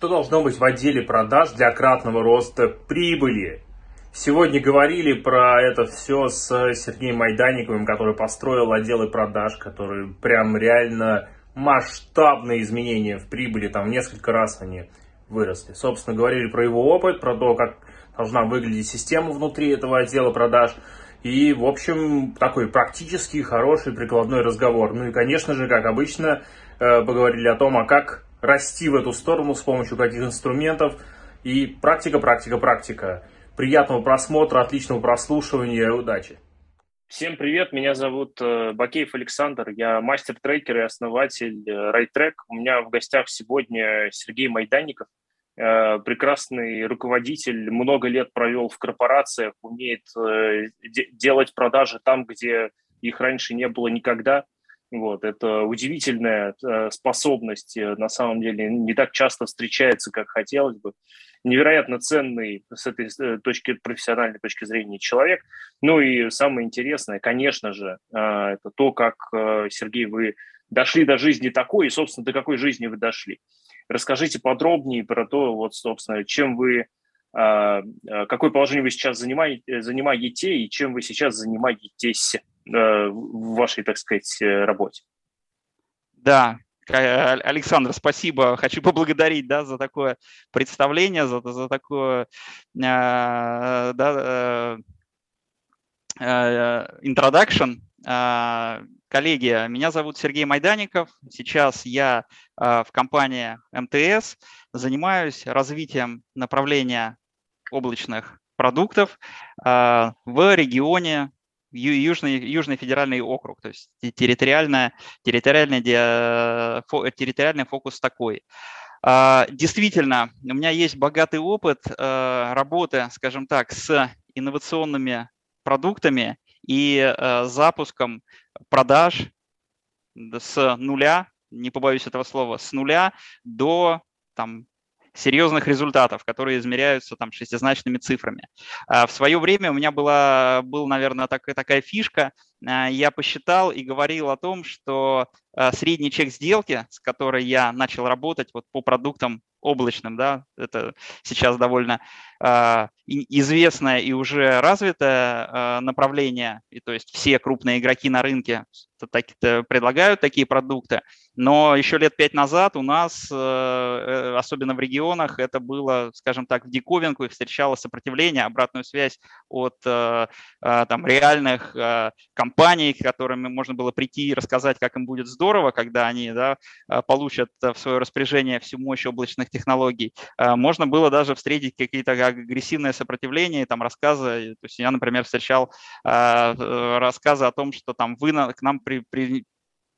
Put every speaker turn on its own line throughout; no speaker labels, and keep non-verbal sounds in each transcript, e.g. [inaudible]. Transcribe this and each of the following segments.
Что должно быть в отделе продаж для кратного роста прибыли? Сегодня говорили про это все с Сергеем Майданниковым, который построил отделы продаж, который прям реально масштабные изменения в прибыли, там несколько раз они выросли. Собственно, говорили про его опыт, про то, как должна выглядеть система внутри этого отдела продаж. И, в общем, такой практический, хороший, прикладной разговор. Ну и, конечно же, как обычно, э, поговорили о том, а как расти в эту сторону, с помощью каких инструментов. И практика, практика, практика. Приятного просмотра, отличного прослушивания, удачи.
Всем привет, меня зовут э, Бакеев Александр, я мастер-трекер и основатель RideTrack. У меня в гостях сегодня Сергей Майданников, э, прекрасный руководитель, много лет провел в корпорациях, умеет э, делать продажи там, где их раньше не было никогда – вот, это удивительная э, способность, э, на самом деле, не так часто встречается, как хотелось бы. Невероятно ценный с этой э, точки, профессиональной точки зрения человек. Ну и самое интересное, конечно же, это то, как, Сергей, вы дошли до жизни такой, и, собственно, до какой жизни вы дошли. Расскажите подробнее про то, вот, собственно, чем вы, какое положение вы сейчас занимаете, занимаете и чем вы сейчас занимаетесь. Э, в вашей, так сказать, э, работе.
Да, Александр, спасибо. Хочу поблагодарить да, за такое представление, за, за такое э, да, introduction. Коллеги, меня зовут Сергей Майдаников. Сейчас я в компании МТС занимаюсь развитием направления облачных продуктов в регионе Южный, Южный федеральный округ, то есть территориальная, территориальный, территориальный фокус такой. А, действительно, у меня есть богатый опыт э, работы, скажем так, с инновационными продуктами и э, запуском продаж с нуля, не побоюсь этого слова, с нуля до там, серьезных результатов, которые измеряются там шестизначными цифрами. А в свое время у меня была, был, наверное, так, такая фишка, я посчитал и говорил о том, что а, средний чек сделки, с которой я начал работать вот по продуктам облачным, да, это сейчас довольно э, известное и уже развитое э, направление, и то есть все крупные игроки на рынке так, предлагают такие продукты, но еще лет пять назад у нас, э, э, особенно в регионах, это было, скажем так, в диковинку и встречало сопротивление, обратную связь от э, э, там, реальных э, компаний, к которым можно было прийти и рассказать, как им будет здорово, когда они да, э, получат в свое распоряжение всю мощь облачных технологий. Э, можно было даже встретить какие-то агрессивные сопротивления, там рассказы. То есть я, например, встречал э, рассказы о том, что там вы к нам при, при,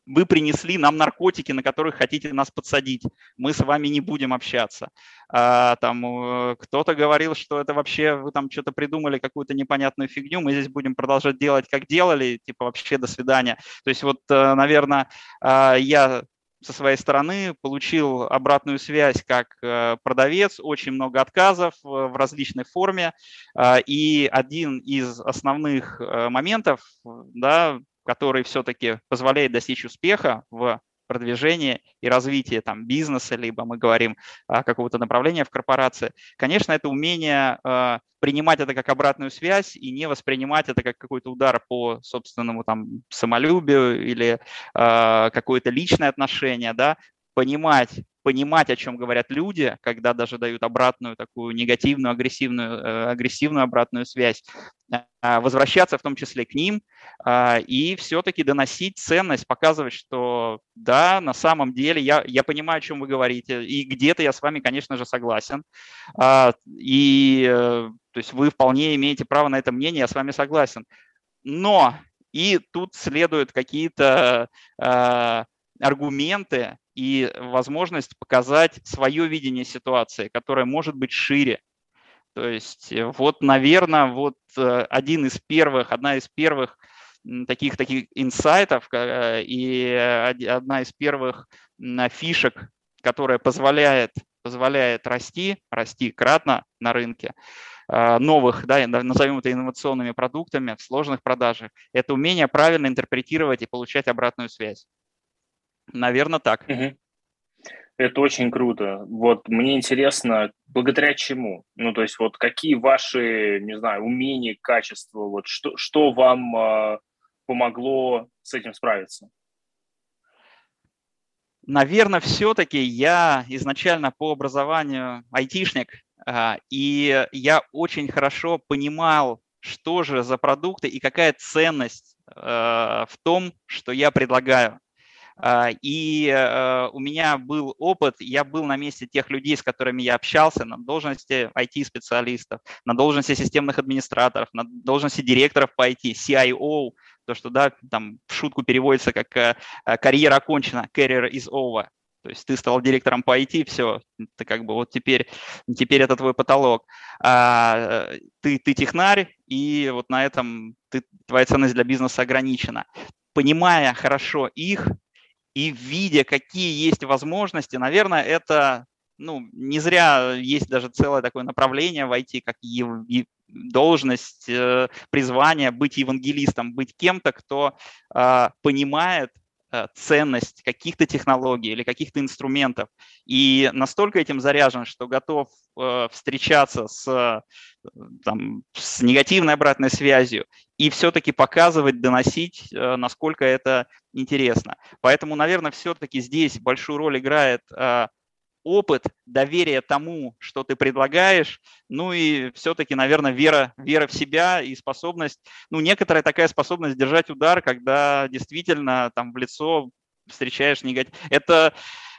вы принесли нам наркотики, на которых хотите нас подсадить, мы с вами не будем общаться. А, там э, кто-то говорил, что это вообще вы там что-то придумали, какую-то непонятную фигню, мы здесь будем продолжать делать, как делали, типа вообще до свидания. То есть вот, э, наверное, а, я со своей стороны получил обратную связь как э, продавец, очень много отказов в различной форме. А, и один из основных моментов, да, который все-таки позволяет достичь успеха в продвижении и развитии там, бизнеса, либо мы говорим о какого-то направления в корпорации, конечно, это умение э, принимать это как обратную связь и не воспринимать это как какой-то удар по собственному там, самолюбию или э, какое-то личное отношение, да, понимать, понимать, о чем говорят люди, когда даже дают обратную такую негативную, агрессивную, э, агрессивную обратную связь, а, возвращаться в том числе к ним а, и все-таки доносить ценность, показывать, что да, на самом деле я, я понимаю, о чем вы говорите, и где-то я с вами, конечно же, согласен. А, и э, то есть вы вполне имеете право на это мнение, я с вами согласен. Но и тут следуют какие-то аргументы, и возможность показать свое видение ситуации, которое может быть шире. То есть э, вот, наверное, вот э, один из первых, одна из первых таких таких инсайтов э, и одна из первых фишек, которая позволяет, позволяет расти, расти кратно на рынке, новых, да, назовем это инновационными продуктами в сложных продажах, это умение правильно интерпретировать и получать обратную связь. Наверное, так.
Угу. Это очень круто. Вот мне интересно, благодаря чему? Ну, то есть вот какие ваши, не знаю, умения, качества, вот что, что вам э, помогло с этим справиться?
Наверное, все-таки я изначально по образованию айтишник, э, и я очень хорошо понимал, что же за продукты и какая ценность э, в том, что я предлагаю. А, и э, у меня был опыт, я был на месте тех людей, с которыми я общался, на должности IT-специалистов, на должности системных администраторов, на должности директоров по IT, CIO, то, что да, там в шутку переводится как э, э, «карьера окончена», «career is over». То есть ты стал директором по IT, все, ты как бы вот теперь, теперь это твой потолок. А, ты, ты технарь, и вот на этом ты, твоя ценность для бизнеса ограничена. Понимая хорошо их, и видя, какие есть возможности, наверное, это ну, не зря есть даже целое такое направление в IT, как должность, э, призвание быть евангелистом, быть кем-то, кто э, понимает ценность каких-то технологий или каких-то инструментов и настолько этим заряжен, что готов встречаться с, там, с негативной обратной связью и все-таки показывать, доносить, насколько это интересно. Поэтому, наверное, все-таки здесь большую роль играет опыт, доверие тому, что ты предлагаешь, ну и все-таки, наверное, вера, вера в себя и способность, ну, некоторая такая способность держать удар, когда действительно там в лицо встречаешь негатив. Это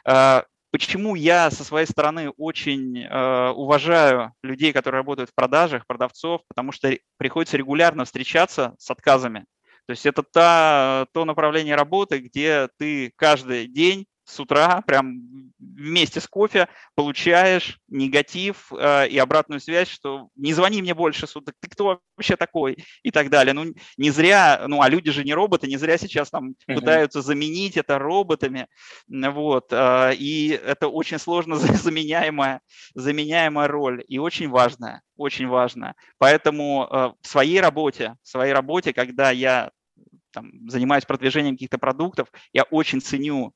э, почему я со своей стороны очень э, уважаю людей, которые работают в продажах, продавцов, потому что приходится регулярно встречаться с отказами. То есть это та, то направление работы, где ты каждый день с утра прям вместе с кофе получаешь негатив э, и обратную связь, что не звони мне больше суток, ты кто вообще такой и так далее. Ну не зря, ну а люди же не роботы, не зря сейчас там uh-huh. пытаются заменить это роботами, вот. Э, и это очень сложно [laughs] заменяемая, заменяемая роль и очень важная, очень важная. Поэтому э, в своей работе, в своей работе, когда я там, занимаюсь продвижением каких-то продуктов, я очень ценю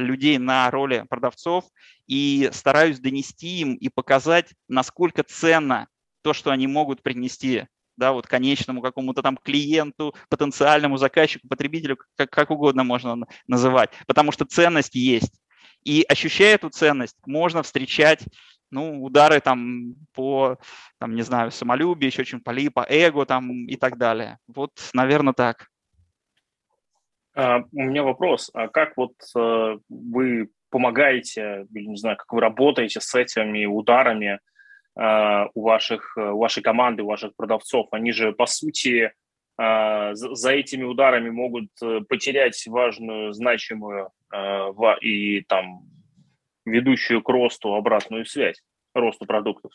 людей на роли продавцов и стараюсь донести им и показать, насколько ценно то, что они могут принести да, вот конечному какому-то там клиенту, потенциальному заказчику, потребителю, как, как угодно можно называть, потому что ценность есть. И ощущая эту ценность, можно встречать ну, удары там по, там, не знаю, самолюбию, еще чем-то, по эго там и так далее. Вот, наверное, так.
А, у меня вопрос. А как вот э, вы помогаете, или не знаю, как вы работаете с этими ударами а, у, ваших, у вашей команды, у ваших продавцов? Они же, по сути, за этими ударами могут э, потерять важную, значимую и там ведущую к росту обратную связь, росту продуктов.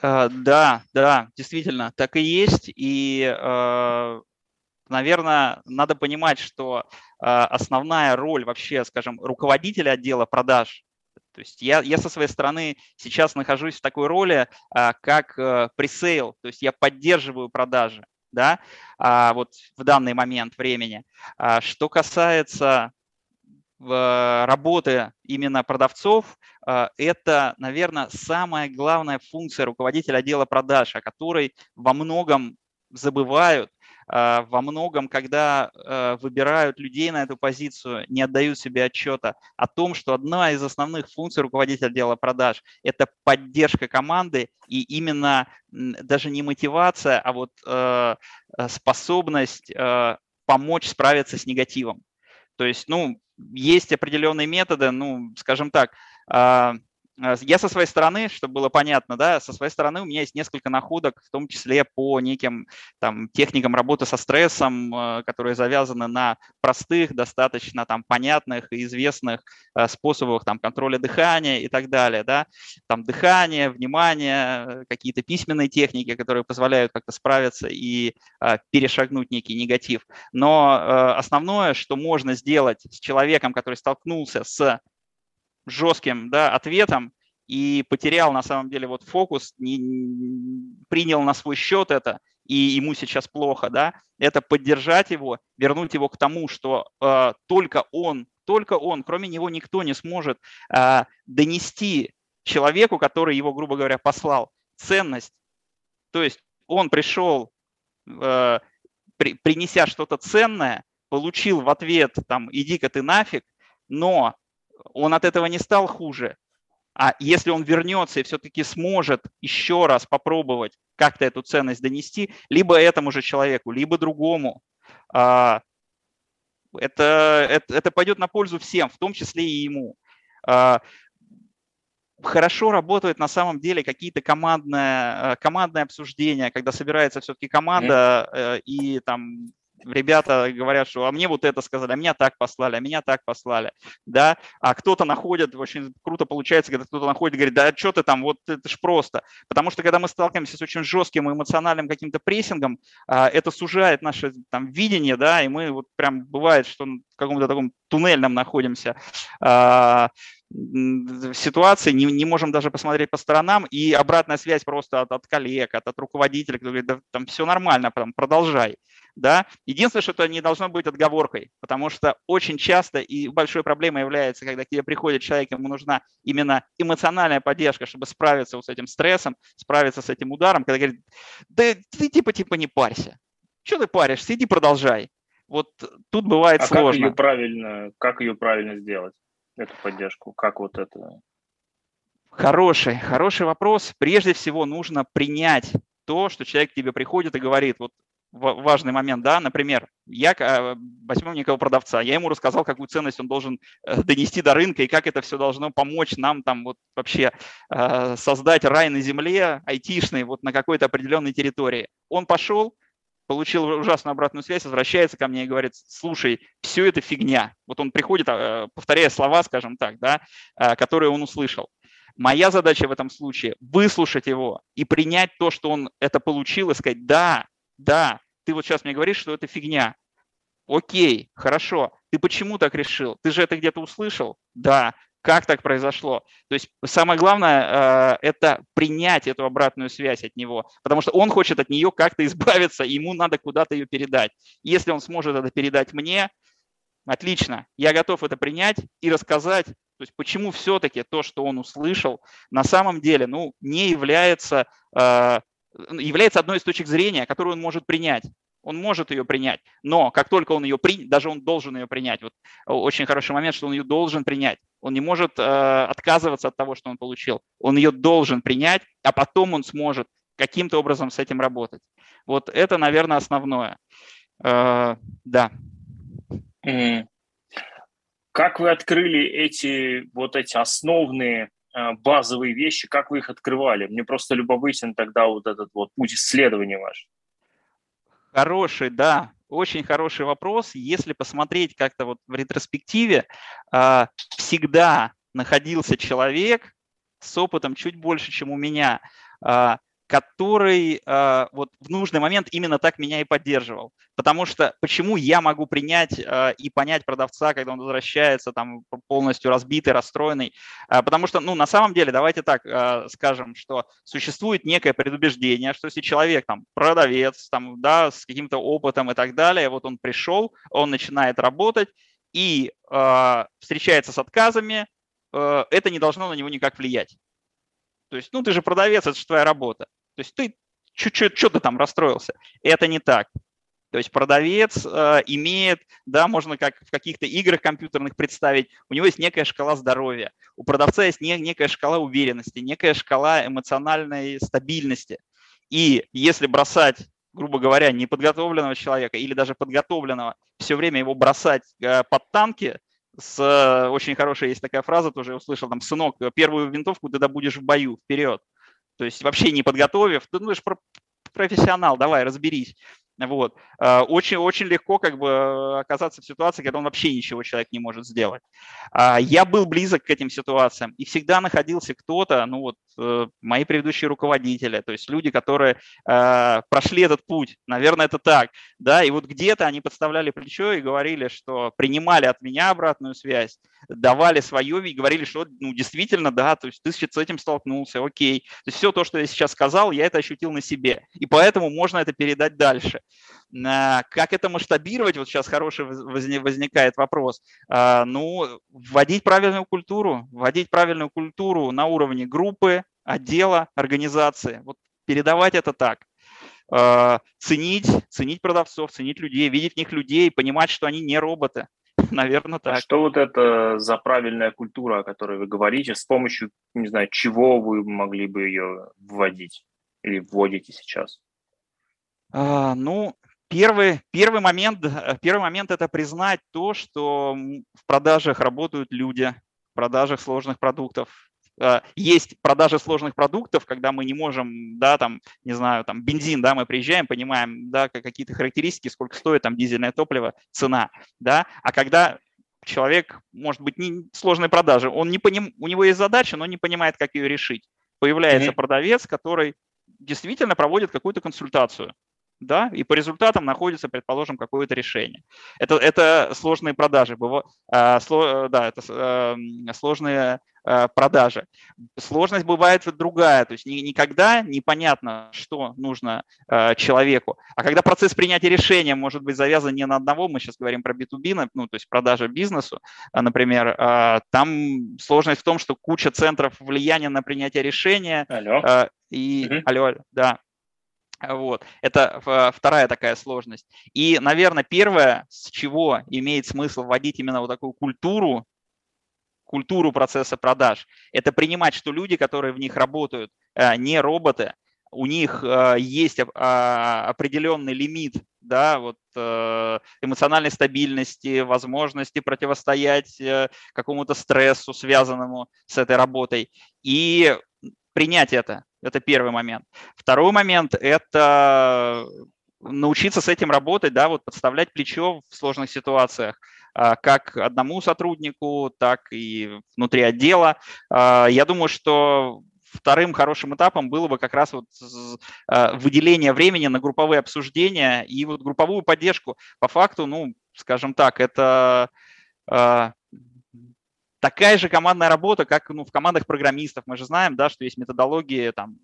Да, да, действительно, так и есть. И наверное, надо понимать, что а, основная роль вообще, скажем, руководителя отдела продаж, то есть я, я со своей стороны сейчас нахожусь в такой роли, а, как э, пресейл, то есть я поддерживаю продажи, да, а, вот в данный момент времени. Что касается работы именно продавцов, это, наверное, самая главная функция руководителя отдела продаж, о которой во многом забывают во многом, когда а, выбирают людей на эту позицию, не отдают себе отчета о том, что одна из основных функций руководителя отдела продаж – это поддержка команды и именно даже не мотивация, а вот а, способность помочь справиться с негативом. То есть, ну, есть определенные методы, ну, скажем так, я со своей стороны, чтобы было понятно, да, со своей стороны у меня есть несколько находок, в том числе по неким там, техникам работы со стрессом, э, которые завязаны на простых, достаточно там, понятных и известных э, способах там, контроля дыхания и так далее. Да. Там дыхание, внимание, какие-то письменные техники, которые позволяют как-то справиться и перешагнуть некий негатив. Но основное, что можно сделать с человеком, который столкнулся с жестким да, ответом и потерял на самом деле вот фокус, не, принял на свой счет это, и ему сейчас плохо, да, это поддержать его, вернуть его к тому, что э, только он только он, кроме него никто не сможет а, донести человеку, который его, грубо говоря, послал, ценность. То есть он пришел, а, при, принеся что-то ценное, получил в ответ там «иди-ка ты нафиг», но он от этого не стал хуже. А если он вернется и все-таки сможет еще раз попробовать как-то эту ценность донести, либо этому же человеку, либо другому, а, это, это, это пойдет на пользу всем, в том числе и ему. А, хорошо работают на самом деле какие-то командные, э, командные обсуждения, когда собирается все-таки команда mm. и там ребята говорят, что а мне вот это сказали, а меня так послали, а меня так послали, да, а кто-то находит, очень круто получается, когда кто-то находит говорит, да что ты там, вот это ж просто, потому что когда мы сталкиваемся с очень жестким эмоциональным каким-то прессингом, а, это сужает наше там видение, да, и мы вот прям бывает, что в каком-то таком туннельном находимся, а, ситуации, не, не можем даже посмотреть по сторонам, и обратная связь просто от, от коллег, от, от руководителя, кто говорит, да, там все нормально, прям продолжай. Да? Единственное, что это не должно быть отговоркой, потому что очень часто и большой проблемой является, когда к тебе приходит человек, ему нужна именно эмоциональная поддержка, чтобы справиться вот с этим стрессом, справиться с этим ударом, когда говорит, да ты типа-типа не парься, что ты паришься, иди продолжай. Вот тут бывает
а
сложно.
Как ее правильно, как ее правильно сделать, эту поддержку? Как вот это?
Хороший, хороший вопрос. Прежде всего нужно принять то, что человек к тебе приходит и говорит, вот важный момент, да, например, я э, возьмем некого продавца, я ему рассказал, какую ценность он должен э, донести до рынка и как это все должно помочь нам там вот вообще э, создать рай на земле, айтишный, вот на какой-то определенной территории. Он пошел, получил ужасную обратную связь, возвращается ко мне и говорит, слушай, все это фигня. Вот он приходит, повторяя слова, скажем так, да, которые он услышал. Моя задача в этом случае выслушать его и принять то, что он это получил, и сказать, да, да, ты вот сейчас мне говоришь, что это фигня. Окей, хорошо. Ты почему так решил? Ты же это где-то услышал? Да. Как так произошло? То есть самое главное э, – это принять эту обратную связь от него, потому что он хочет от нее как-то [laughs] избавиться, ему надо куда-то ее передать. Если он сможет это передать мне, отлично, я готов это принять и рассказать, то есть почему все-таки то, что он услышал, на самом деле ну, не является э, является одной из точек зрения, которую он может принять. Он может ее принять, но как только он ее принят, даже он должен ее принять. Вот очень хороший момент, что он ее должен принять. Он не может э, отказываться от того, что он получил. Он ее должен принять, а потом он сможет каким-то образом с этим работать. Вот это, наверное, основное. Э, да.
Как вы открыли эти вот эти основные базовые вещи, как вы их открывали? Мне просто любопытен тогда вот этот вот путь исследования ваш.
Хороший, да, очень хороший вопрос. Если посмотреть как-то вот в ретроспективе, э, всегда находился человек с опытом чуть больше, чем у меня, э, который э, вот в нужный момент именно так меня и поддерживал. Потому что почему я могу принять э, и понять продавца, когда он возвращается там полностью разбитый, расстроенный? Э, потому что, ну, на самом деле, давайте так э, скажем, что существует некое предубеждение, что если человек там продавец, там, да, с каким-то опытом и так далее, вот он пришел, он начинает работать и э, встречается с отказами, э, это не должно на него никак влиять. То есть, ну, ты же продавец, это же твоя работа. То есть ты что ты там расстроился? Это не так. То есть продавец э, имеет, да, можно как в каких-то играх компьютерных представить, у него есть некая шкала здоровья, у продавца есть не, некая шкала уверенности, некая шкала эмоциональной стабильности. И если бросать, грубо говоря, неподготовленного человека или даже подготовленного, все время его бросать э, под танки, с э, очень хорошая есть такая фраза, тоже услышал, там, сынок, первую винтовку ты добудешь в бою, вперед. То есть вообще не подготовив, ты думаешь, профессионал, давай, разберись. Вот. Э, очень, очень легко как бы оказаться в ситуации, когда он вообще ничего человек не может сделать. А, я был близок к этим ситуациям и всегда находился кто-то, ну вот э, мои предыдущие руководители, то есть люди, которые э, прошли этот путь, наверное, это так, да, и вот где-то они подставляли плечо и говорили, что принимали от меня обратную связь, давали свое и говорили, что ну действительно, да, то есть ты с этим столкнулся, окей. То есть все то, что я сейчас сказал, я это ощутил на себе, и поэтому можно это передать дальше. Как это масштабировать? Вот сейчас хороший возникает вопрос. Ну, вводить правильную культуру, вводить правильную культуру на уровне группы, отдела, организации. Вот передавать это так. Ценить, ценить продавцов, ценить людей, видеть в них людей, понимать, что они не роботы. [laughs] Наверное, так. А
что вот это за правильная культура, о которой вы говорите? С помощью, не знаю, чего вы могли бы ее вводить или вводите сейчас?
А, ну, первый, первый, момент, э, первый момент – это признать то, что в продажах работают люди, в продажах сложных продуктов. А, есть продажи сложных продуктов, когда мы не можем, да, там, не знаю, там, бензин, да, мы приезжаем, понимаем, да, какие-то характеристики, сколько стоит там дизельное топливо, цена, да, а когда человек, может быть, не сложной продажи, он не поним, у него есть задача, но не понимает, как ее решить. Появляется mm-hmm. продавец, который действительно проводит какую-то консультацию, да, и по результатам находится, предположим, какое-то решение. Это, это сложные продажи, а, сло, да, это а, сложные а, продажи. Сложность бывает другая, то есть никогда непонятно, что нужно человеку. А когда процесс принятия решения может быть завязан не на одного, мы сейчас говорим про B2B, ну, то есть продажа бизнесу, например, там сложность в том, что куча центров влияния на принятие решения. Алло. И, угу. алло, да, вот. Это вторая такая сложность. И, наверное, первое, с чего имеет смысл вводить именно вот такую культуру, культуру процесса продаж, это принимать, что люди, которые в них работают, э, не роботы, у них э, есть а, определенный лимит да, вот, э, эмоциональной стабильности, возможности противостоять какому-то стрессу, связанному с этой работой, и принять это. Это первый момент. Второй момент – это научиться с этим работать, да, вот подставлять плечо в сложных ситуациях а, как одному сотруднику, так и внутри отдела. А, я думаю, что вторым хорошим этапом было бы как раз вот а, выделение времени на групповые обсуждения и вот групповую поддержку. По факту, ну, скажем так, это такая же командная работа, как ну, в командах программистов. Мы же знаем, да, что есть методологии там,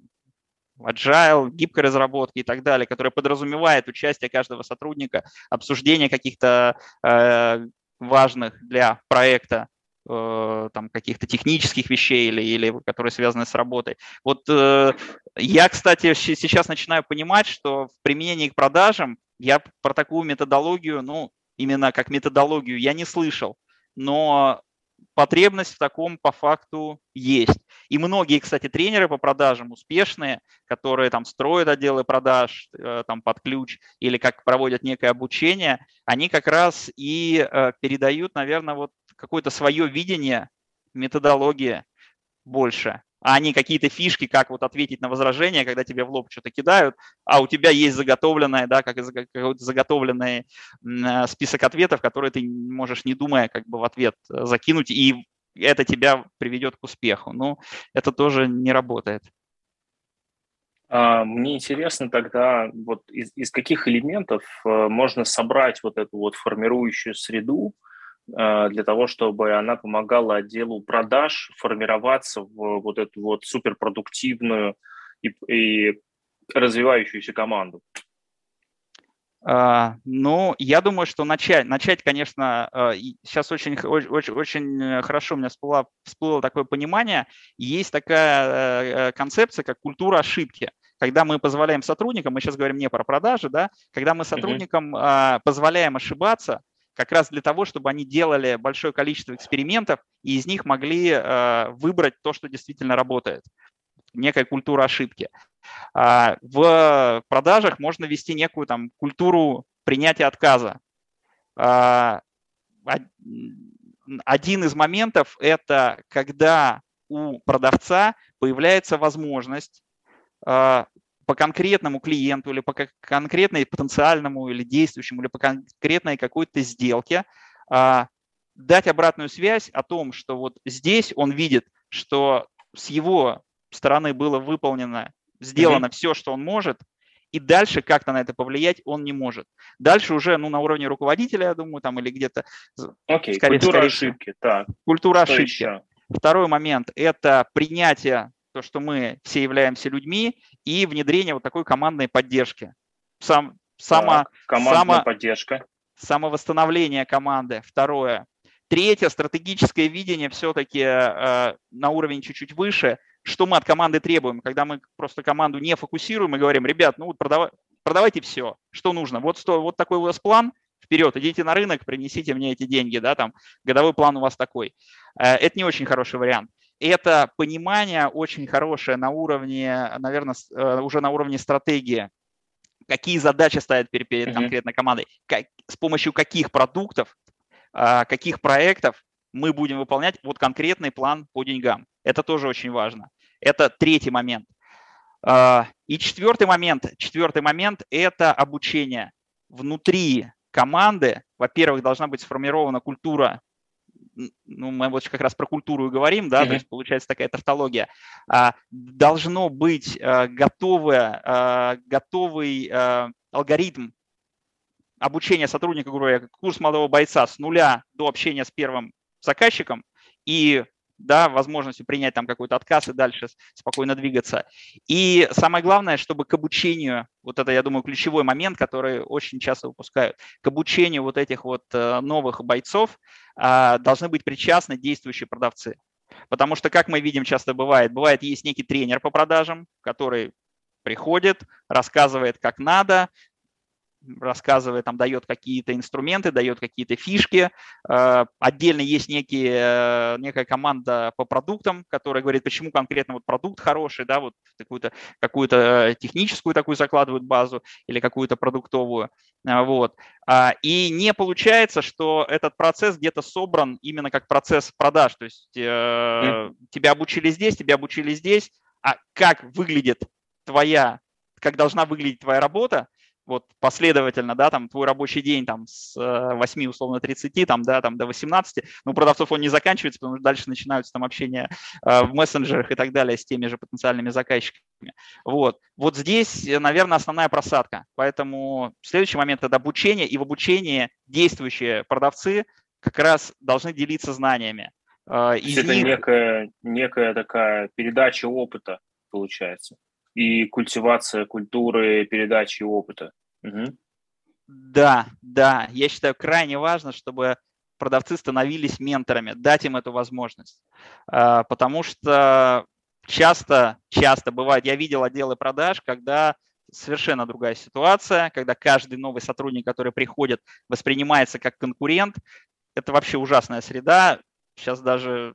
agile, гибкой разработки и так далее, которая подразумевает участие каждого сотрудника, обсуждение каких-то э, важных для проекта э, там каких-то технических вещей или, или которые связаны с работой. Вот э, я, кстати, сейчас начинаю понимать, что в применении к продажам я про такую методологию, ну, именно как методологию я не слышал, но потребность в таком по факту есть. И многие, кстати, тренеры по продажам успешные, которые там строят отделы продаж э, там под ключ или как проводят некое обучение, они как раз и э, передают, наверное, вот какое-то свое видение, методология больше а не какие-то фишки, как вот ответить на возражение, когда тебе в лоб что-то кидают, а у тебя есть заготовленное, да, как заготовленный э, список ответов, которые ты можешь, не думая, как бы в ответ э, закинуть, и это тебя приведет к успеху. Ну, это тоже не работает.
А, мне интересно тогда, вот из, из каких элементов э, можно собрать вот эту вот формирующую среду, для того, чтобы она помогала отделу продаж формироваться в вот эту вот суперпродуктивную и, и развивающуюся команду?
Uh, ну, я думаю, что начать, начать, конечно, uh, сейчас очень, очень, очень хорошо у меня всплыло, всплыло такое понимание. Есть такая uh, концепция, как культура ошибки. Когда мы позволяем сотрудникам, мы сейчас говорим не про продажи, да, когда мы сотрудникам uh-huh. позволяем ошибаться, как раз для того, чтобы они делали большое количество экспериментов и из них могли э, выбрать то, что действительно работает. Некая культура ошибки. А, в продажах можно вести некую там культуру принятия отказа. А, один из моментов – это когда у продавца появляется возможность а, по конкретному клиенту или по конкретной потенциальному или действующему или по конкретной какой-то сделке а, дать обратную связь о том, что вот здесь он видит, что с его стороны было выполнено, сделано mm-hmm. все, что он может, и дальше как-то на это повлиять он не может. Дальше уже ну, на уровне руководителя, я думаю, там или где-то...
Окей, okay, скорее, культура скорее, ошибки. Так.
Культура что ошибки. Еще? Второй момент – это принятие то, что мы все являемся людьми, и внедрение вот такой командной поддержки. Сам, само,
так, командная само, поддержка.
Самовосстановление команды. Второе. Третье, стратегическое видение все-таки э, на уровень чуть-чуть выше. Что мы от команды требуем? Когда мы просто команду не фокусируем и говорим, ребят, ну вот продавай, продавайте все, что нужно. Вот, что, вот такой у вас план, вперед, идите на рынок, принесите мне эти деньги, да, там, годовой план у вас такой. Э, это не очень хороший вариант. Это понимание очень хорошее на уровне, наверное, э, уже на уровне стратегии. Какие задачи ставят перед, перед конкретной командой, как, с помощью каких продуктов, э, каких проектов мы будем выполнять вот конкретный план по деньгам. Это тоже очень важно. Это третий момент. И четвертый момент, четвертый момент – это обучение. Внутри команды, во-первых, должна быть сформирована культура, ну, мы вот как раз про культуру и говорим, да, mm-hmm. то есть получается такая тавтология, а, должно быть а, готовое, а, готовый а, алгоритм обучения сотрудника, грубо говоря, курс молодого бойца с нуля до общения с первым заказчиком и да, возможностью принять там какой-то отказ и дальше спокойно двигаться. И самое главное, чтобы к обучению, вот это, я думаю, ключевой момент, который очень часто выпускают, к обучению вот этих вот э, новых бойцов а, должны быть причастны действующие продавцы. Потому что, как мы видим, часто бывает, бывает есть некий тренер по продажам, который приходит, рассказывает, как надо, рассказывает, там дает какие-то инструменты, дает какие-то фишки. Э, отдельно есть некие, э, некая команда по продуктам, которая говорит, почему конкретно вот продукт хороший, да, вот какую-то какую техническую такую закладывают базу или какую-то продуктовую. Э, вот. А, и не получается, что этот процесс где-то собран именно как процесс продаж. То есть mm. тебя обучили здесь, тебя обучили здесь, а как выглядит твоя, как должна выглядеть твоя работа, вот последовательно, да, там твой рабочий день там с 8, э, условно, 30, там, да, там до 18, но у продавцов он не заканчивается, потому что дальше начинаются там общения э, в мессенджерах и так далее с теми же потенциальными заказчиками. Вот. Вот здесь, наверное, основная просадка. Поэтому следующий момент – это обучение, и в обучении действующие продавцы как раз должны делиться знаниями.
Э, из это них... некая, некая такая передача опыта, получается и культивация культуры передачи опыта. Угу.
Да, да, я считаю крайне важно, чтобы продавцы становились менторами, дать им эту возможность, а, потому что часто, часто бывает, я видел отделы продаж, когда совершенно другая ситуация, когда каждый новый сотрудник, который приходит, воспринимается как конкурент. Это вообще ужасная среда. Сейчас даже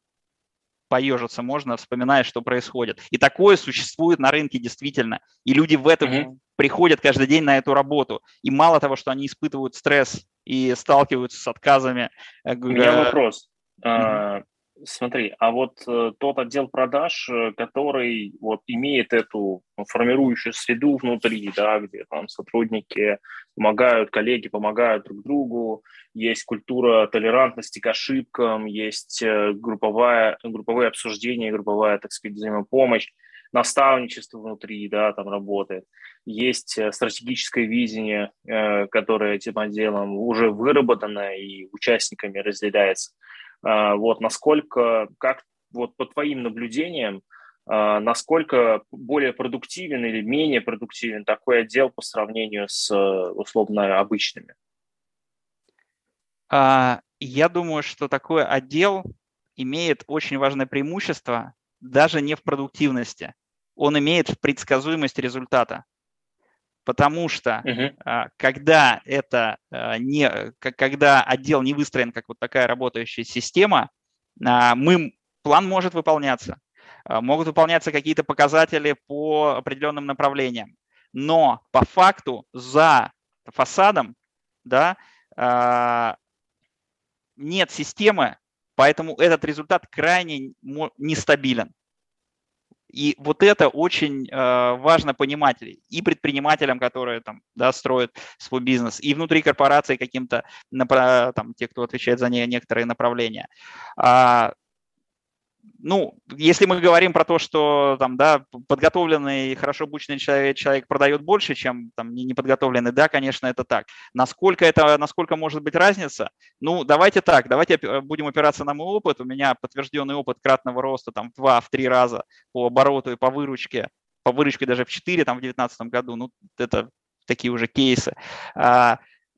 поежиться можно, вспоминая, что происходит. И такое существует на рынке действительно. И люди в этом mm-hmm. приходят каждый день на эту работу. И мало того, что они испытывают стресс и сталкиваются с отказами.
Э, У меня вопрос. Mm-hmm. Смотри, а вот э, тот отдел продаж, э, который вот имеет эту формирующую среду внутри, да, где там сотрудники помогают, коллеги помогают друг другу, есть культура толерантности к ошибкам, есть э, групповая, групповые обсуждения, групповая, так сказать, взаимопомощь, наставничество внутри, да, там работает. Есть стратегическое видение, которое этим отделом уже выработано и участниками разделяется. А, вот насколько, как вот по твоим наблюдениям, а, насколько более продуктивен или менее продуктивен такой отдел по сравнению с условно обычными?
А, я думаю, что такой отдел имеет очень важное преимущество даже не в продуктивности. Он имеет предсказуемость результата. Потому что uh-huh. когда это а, не, когда отдел не выстроен как вот такая работающая система, а, мы, план может выполняться, могут выполняться какие-то показатели по определенным направлениям, но по факту за фасадом да, нет системы, поэтому этот результат крайне нестабилен. И вот это очень э, важно понимать и предпринимателям, которые там, да, строят свой бизнес, и внутри корпорации каким-то, там, те, кто отвечает за не, некоторые направления. А, ну, если мы говорим про то, что там, да, подготовленный, хорошо обученный человек, человек продает больше, чем там неподготовленный, да, конечно, это так. Насколько это, насколько может быть разница? Ну, давайте так, давайте будем опираться на мой опыт. У меня подтвержденный опыт кратного роста там в 2-3 раза по обороту и по выручке, по выручке даже в 4 там в 2019 году. Ну, это такие уже кейсы.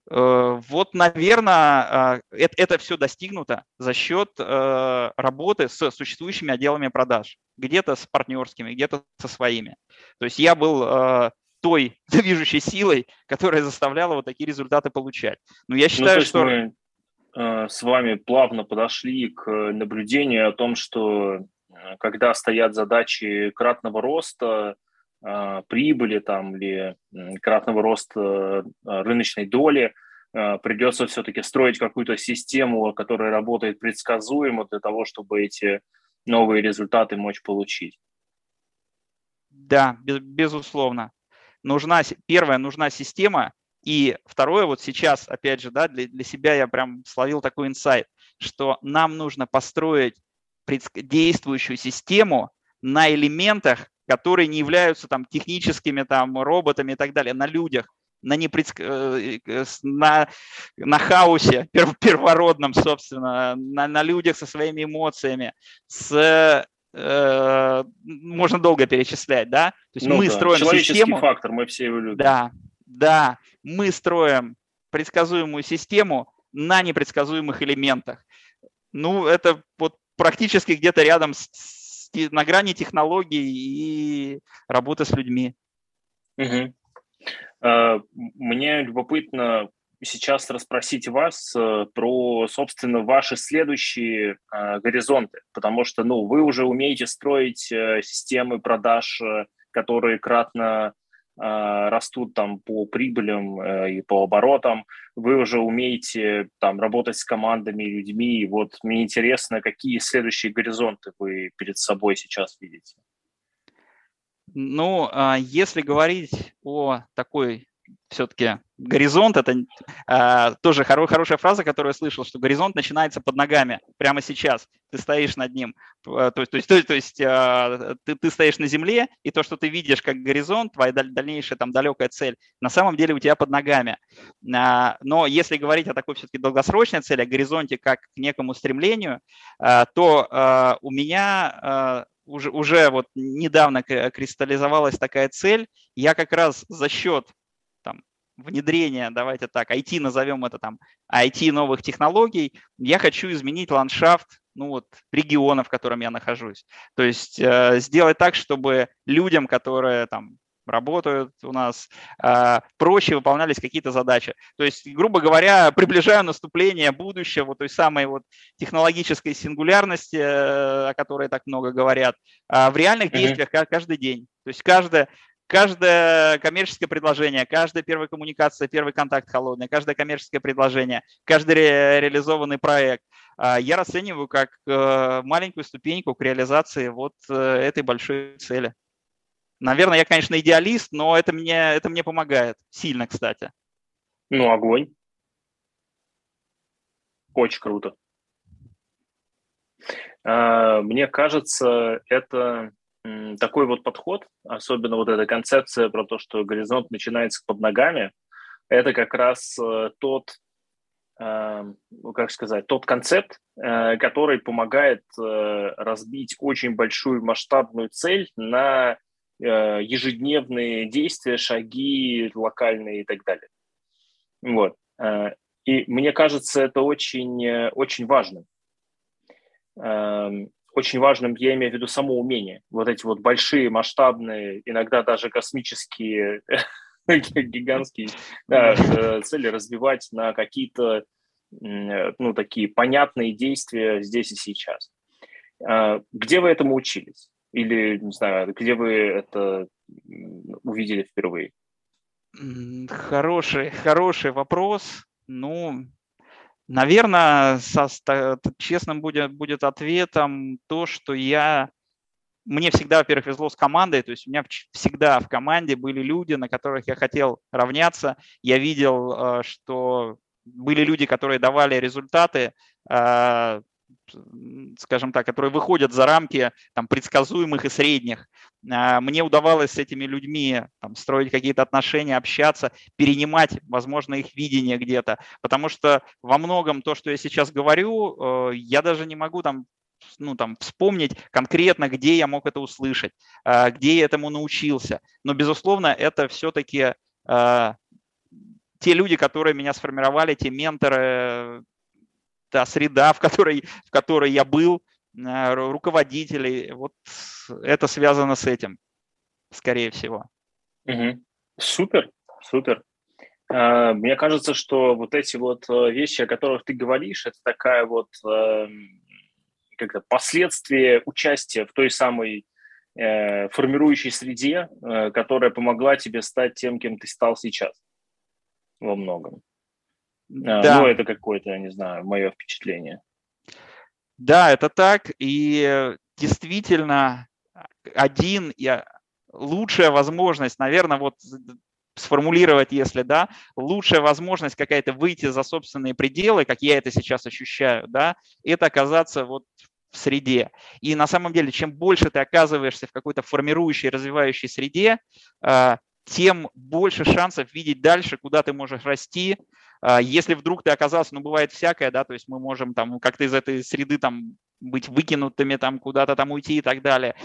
Э, вот, наверное, а, это, это все достигнуто за счет э, работы с существующими отделами продаж. Где-то с партнерскими, где-то со своими. То есть я был э, той [laughs] движущей силой, которая заставляла вот такие результаты получать. Но я ну, считаю, ну, что... Мы
с вами плавно подошли к наблюдению о том, что когда стоят задачи кратного роста, прибыли там или кратного роста а, рыночной доли, а, придется все-таки строить какую-то систему, которая работает предсказуемо для того, чтобы эти новые результаты мочь получить.
Да, без, безусловно. Нужна, первое, нужна система, и второе, вот сейчас, опять же, да, для, для себя я прям словил такой инсайт, что нам нужно построить действующую систему на элементах, которые не являются там техническими там роботами и так далее, на людях, на, непредск... Э, э, на, на хаосе [laughs] первородном, собственно, на, на людях со своими эмоциями, с э, можно долго перечислять, да?
То есть ну, мы да. строим Человеческий систему. фактор, мы все его любим.
Да, да, мы строим предсказуемую систему на непредсказуемых элементах. Ну, это вот практически где-то рядом с, с, на грани технологий и работы с людьми.
Угу. Мне любопытно сейчас расспросить вас э, про, собственно, ваши следующие а, горизонты, потому что, ну, вы уже умеете строить э, системы продаж, э, которые кратно растут там по прибылям э, и по оборотам, вы уже умеете там работать с командами, людьми. Вот мне интересно, какие следующие горизонты вы перед собой сейчас видите?
Ну, а, если говорить о такой все-таки горизонт, это э, тоже хоро- хорошая фраза, которую я слышал, что горизонт начинается под ногами прямо сейчас. Ты стоишь над ним, то есть, то есть, то, то есть э, ты, ты стоишь на земле, и то, что ты видишь как горизонт, твоя даль- дальнейшая там далекая цель, на самом деле у тебя под ногами. Э, но если говорить о такой все-таки долгосрочной цели, о горизонте как к некому стремлению, э, то э, у меня э, уже, уже вот недавно кристаллизовалась такая цель. Я как раз за счет внедрения, давайте так, IT назовем это там, IT новых технологий, я хочу изменить ландшафт ну вот, региона, в котором я нахожусь. То есть э, сделать так, чтобы людям, которые там работают у нас, э, проще выполнялись какие-то задачи. То есть, грубо говоря, приближаю наступление будущего, той самой вот технологической сингулярности, э, о которой так много говорят, э, в реальных действиях mm-hmm. каждый день. То есть каждое, каждое коммерческое предложение, каждая первая коммуникация, первый контакт холодный, каждое коммерческое предложение, каждый ре- реализованный проект а, я расцениваю как э, маленькую ступеньку к реализации вот э, этой большой цели. Наверное, я, конечно, идеалист, но это мне, это мне помогает. Сильно, кстати.
Ну, огонь. Очень круто. А, мне кажется, это такой вот подход, особенно вот эта концепция про то, что горизонт начинается под ногами, это как раз э, тот, э, ну, как сказать, тот концепт, э, который помогает разбить очень большую масштабную цель на ежедневные действия, шаги локальные и так далее. Вот. И мне кажется, это очень, очень важно. Очень важным, я имею в виду само умение. Вот эти вот большие, масштабные, иногда даже космические, [laughs] гигантские да, э, цели развивать на какие-то ну, такие понятные действия здесь и сейчас. А, где вы этому учились? Или, не знаю, где вы это увидели впервые?
Хороший, хороший вопрос. Ну, Наверное, со, честным будет, будет ответом то, что я мне всегда, во-первых, везло с командой, то есть у меня всегда в команде были люди, на которых я хотел равняться. Я видел, э, что были люди, которые давали результаты, э, скажем так, которые выходят за рамки там, предсказуемых и средних. А, мне удавалось с этими людьми там, строить какие-то отношения, общаться, перенимать, возможно, их видение где-то. Потому что во многом то, что я сейчас говорю, э, я даже не могу там ну, там, вспомнить конкретно, где я мог это услышать, а, где я этому научился. Но, безусловно, это все-таки те люди, которые меня сформировали, те менторы, та среда, в которой, в которой я был, руководители, вот это связано с этим, скорее всего.
Угу. Супер, супер. А, мне кажется, что вот эти вот э, вещи, о которых ты говоришь, это такая вот эм, как-то последствия участия в той самой э, формирующей среде, э, которая помогла тебе стать тем, кем ты стал сейчас во многом. А, да. Ну, это какое-то, я не знаю, мое впечатление.
Да, это так. И действительно, один, я, лучшая возможность, наверное, вот сформулировать, если да, лучшая возможность какая-то выйти за собственные пределы, как я это сейчас ощущаю, да, это оказаться вот в среде. И на самом деле, чем больше ты оказываешься в какой-то формирующей, развивающей среде, а, тем больше шансов видеть дальше, куда ты можешь расти. А, если вдруг ты оказался, ну, бывает всякое, да, то есть мы можем там как-то из этой среды там быть выкинутыми, там куда-то там уйти и так далее.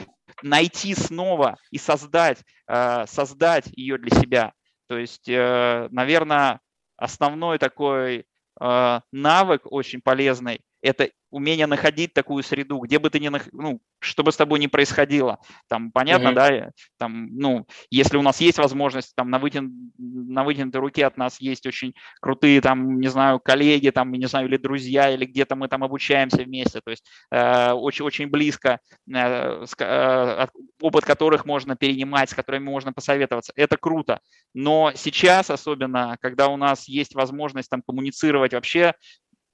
Найти снова и создать, а, создать ее для себя. То есть, э, наверное, основной такой э, навык очень полезный – это умение находить такую среду, где бы ты ни, ну, что бы с тобой ни происходило. Там, понятно, mm-hmm. да, там, ну, если у нас есть возможность, там, на, вытян, на вытянутой руке от нас есть очень крутые, там, не знаю, коллеги, там, не знаю, или друзья, или где-то мы там обучаемся вместе, то есть э, очень, очень близко, э, э, опыт которых можно перенимать, с которыми можно посоветоваться. Это круто. Но сейчас, особенно, когда у нас есть возможность там коммуницировать вообще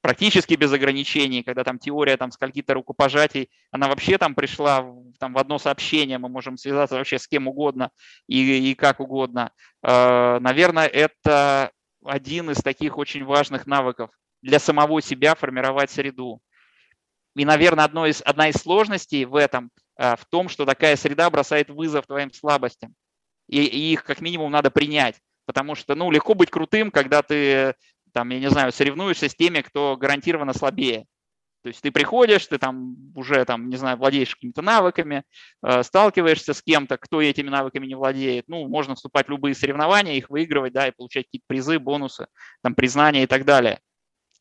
практически без ограничений, когда там теория там скольки-то рукопожатий, она вообще там пришла там, в одно сообщение, мы можем связаться вообще с кем угодно и, и как угодно. Э, наверное, это один из таких очень важных навыков для самого себя формировать среду. И, наверное, одно из, одна из сложностей в этом э, в том, что такая среда бросает вызов твоим слабостям. И, и их как минимум надо принять. Потому что, ну, легко быть крутым, когда ты там, я не знаю, соревнуешься с теми, кто гарантированно слабее. То есть ты приходишь, ты там уже, там, не знаю, владеешь какими-то навыками, э, сталкиваешься с кем-то, кто этими навыками не владеет. Ну, можно вступать в любые соревнования, их выигрывать, да, и получать какие-то призы, бонусы, там, признания и так далее.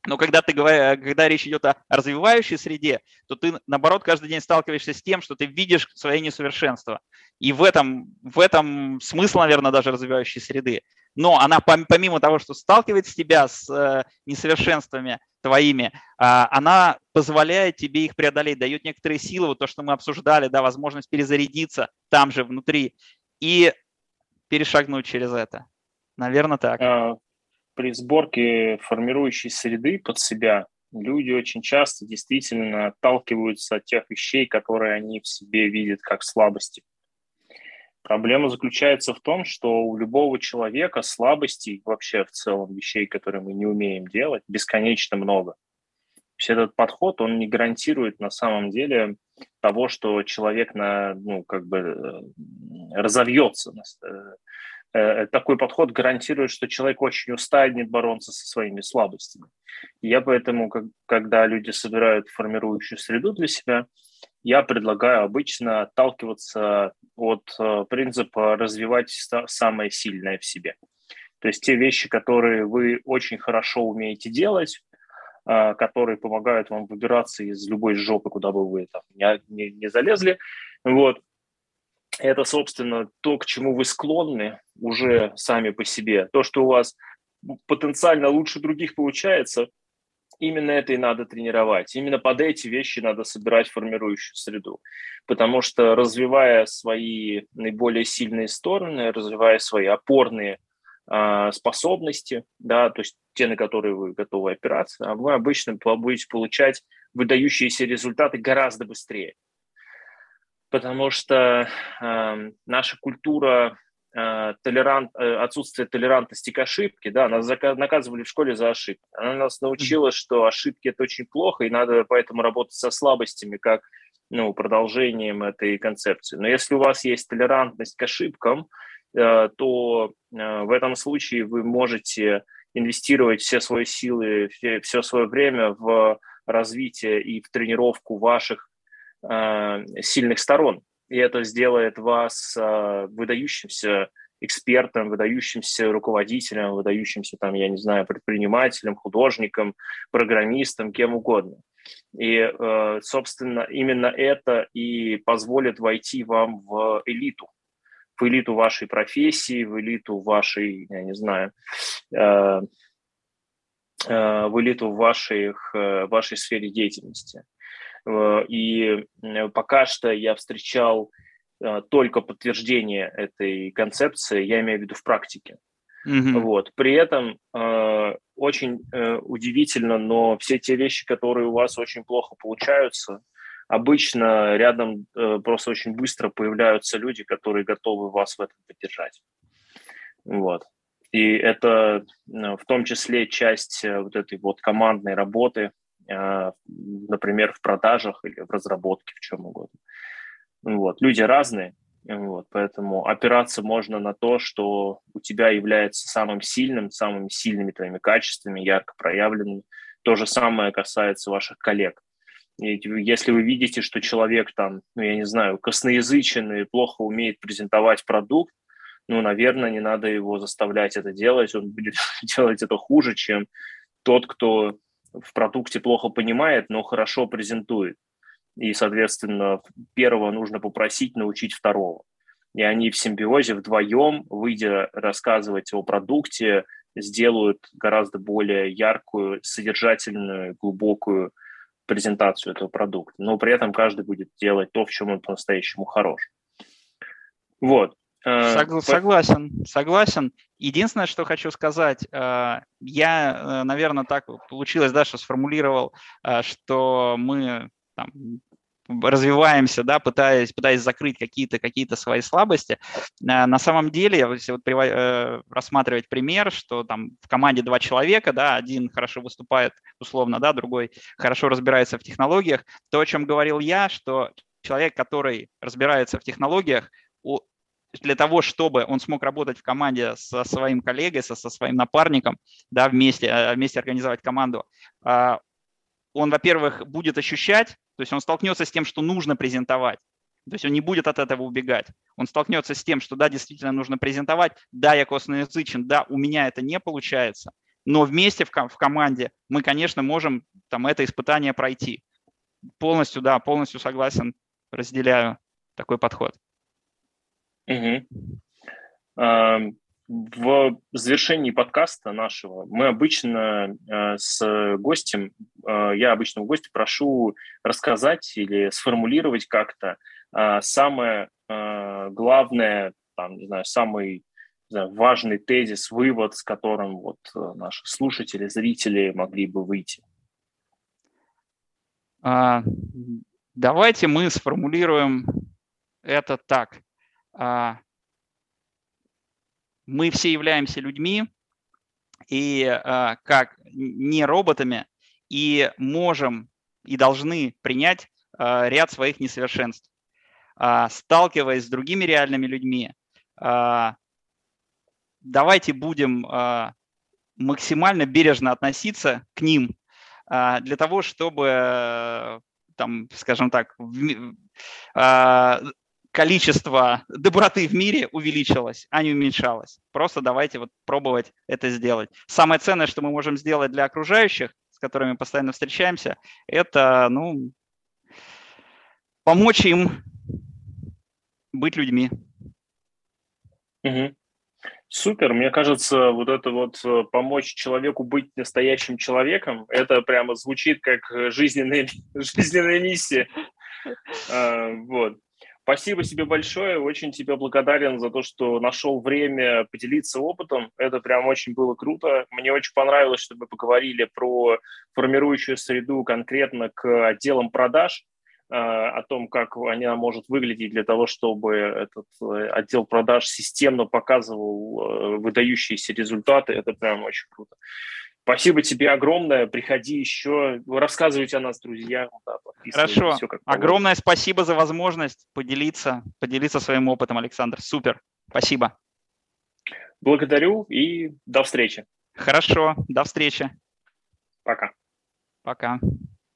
Но когда, ты, когда речь идет о развивающей среде, то ты, наоборот, каждый день сталкиваешься с тем, что ты видишь свои несовершенства. И в этом, в этом смысл, наверное, даже развивающей среды. Но она, помимо того, что сталкивает тебя с э, несовершенствами твоими, а, она позволяет тебе их преодолеть, дает некоторые силы, вот то, что мы обсуждали, да, возможность перезарядиться там же внутри и перешагнуть через это. Наверное, так. А,
при сборке формирующей среды под себя люди очень часто действительно отталкиваются от тех вещей, которые они в себе видят как слабости. Проблема заключается в том, что у любого человека слабостей, вообще в целом вещей, которые мы не умеем делать, бесконечно много. То есть этот подход, он не гарантирует на самом деле того, что человек на, ну, как бы э, разовьется, э, Э, такой подход гарантирует, что человек очень устанет бороться со своими слабостями. И я поэтому, когда люди собирают формирующую среду для себя, я предлагаю обычно отталкиваться от э, принципа развивать самое сильное в себе. То есть те вещи, которые вы очень хорошо умеете делать, э, которые помогают вам выбираться из любой жопы, куда бы вы там не, не, не залезли. Вот это, собственно, то, к чему вы склонны уже сами по себе. То, что у вас потенциально лучше других получается, именно это и надо тренировать. Именно под эти вещи надо собирать формирующую среду. Потому что развивая свои наиболее сильные стороны, развивая свои опорные э, способности, да, то есть те, на которые вы готовы опираться, вы обычно будете получать выдающиеся результаты гораздо быстрее потому что э, наша культура толерант, э, отсутствие толерантности к ошибке, да, нас наказывали в школе за ошибки. Она нас научила, что ошибки это очень плохо, и надо поэтому работать со слабостями, как ну, продолжением этой концепции. Но если у вас есть толерантность к ошибкам, э, то э, в этом случае вы можете инвестировать все свои силы, все, все свое время в развитие и в тренировку ваших Э, сильных сторон. И это сделает вас э, выдающимся экспертом, выдающимся руководителем, выдающимся, там, я не знаю, предпринимателем, художником, программистом, кем угодно. И, э, собственно, именно это и позволит войти вам в элиту, в элиту вашей профессии, в элиту вашей, я не знаю, э, в элиту ваших, вашей сфере деятельности. И пока что я встречал только подтверждение этой концепции, я имею в виду в практике. Mm-hmm. Вот. При этом э, очень э, удивительно, но все те вещи, которые у вас очень плохо получаются, обычно рядом э, просто очень быстро появляются люди, которые готовы вас в этом поддержать. Вот. И это э, в том числе часть э, вот этой вот командной работы, э, например, в продажах или в разработке, в чем угодно. Вот. Люди разные, вот, поэтому опираться можно на то, что у тебя является самым сильным, самыми сильными твоими качествами, ярко проявленными. То же самое касается ваших коллег. И если вы видите, что человек там, ну, я не знаю, косноязычен и плохо умеет презентовать продукт, ну, наверное, не надо его заставлять это делать, он будет [laughs] делать это хуже, чем тот, кто в продукте плохо понимает, но хорошо презентует и, соответственно, первого нужно попросить научить второго. И они в симбиозе вдвоем, выйдя рассказывать о продукте, сделают гораздо более яркую, содержательную, глубокую презентацию этого продукта. Но при этом каждый будет делать то, в чем он по-настоящему хорош. Вот.
Э, Согла- согласен, согласен. Единственное, что хочу сказать, э, я, э, наверное, так получилось, да, что сформулировал, что мы там, развиваемся, да, пытаясь, пытаясь закрыть какие-то какие свои слабости. На самом деле, если вот рассматривать пример, что там в команде два человека, да, один хорошо выступает условно, да, другой хорошо разбирается в технологиях, то, о чем говорил я, что человек, который разбирается в технологиях, для того, чтобы он смог работать в команде со своим коллегой, со, со своим напарником, да, вместе, э, вместе организовать команду, он, во-первых, будет ощущать, то есть он столкнется с тем, что нужно презентовать. То есть он не будет от этого убегать. Он столкнется с тем, что да, действительно нужно презентовать, да, я косноязычен, да, у меня это не получается, но вместе в, в команде мы, конечно, можем там это испытание пройти. Полностью, да, полностью согласен, разделяю такой подход.
Угу в завершении подкаста нашего мы обычно э, с гостем, э, я обычно у гостя прошу рассказать или сформулировать как-то э, самое главное, там, не знаю, самый знаю, важный тезис, вывод, с которым вот наши слушатели, зрители могли бы выйти.
А, давайте мы сформулируем это так. А, мы все являемся людьми, и э, как не роботами, и можем и должны принять э, ряд своих несовершенств. Сталкиваясь с другими реальными людьми, давайте будем максимально бережно относиться к ним для того, чтобы, э, там, скажем так, количество доброты в мире увеличилось, а не уменьшалось. Просто давайте вот пробовать это сделать. Самое ценное, что мы можем сделать для окружающих, с которыми постоянно встречаемся, это ну, помочь им быть людьми.
Угу. Супер, мне кажется, вот это вот э, помочь человеку быть настоящим человеком, это прямо звучит как жизненная, [laughs] жизненная миссия. А, вот. Спасибо тебе большое, очень тебе благодарен за то, что нашел время поделиться опытом. Это прям очень было круто. Мне очень понравилось, что мы поговорили про формирующую среду конкретно к отделам продаж, э, о том, как она может выглядеть для того, чтобы этот э, отдел продаж системно показывал э, выдающиеся результаты. Это прям очень круто. Спасибо тебе огромное. Приходи еще, рассказывайте о нас друзьям.
Да, Хорошо. Все, как огромное спасибо за возможность поделиться, поделиться своим опытом, Александр. Супер. Спасибо.
Благодарю и до встречи.
Хорошо. До встречи.
Пока.
Пока.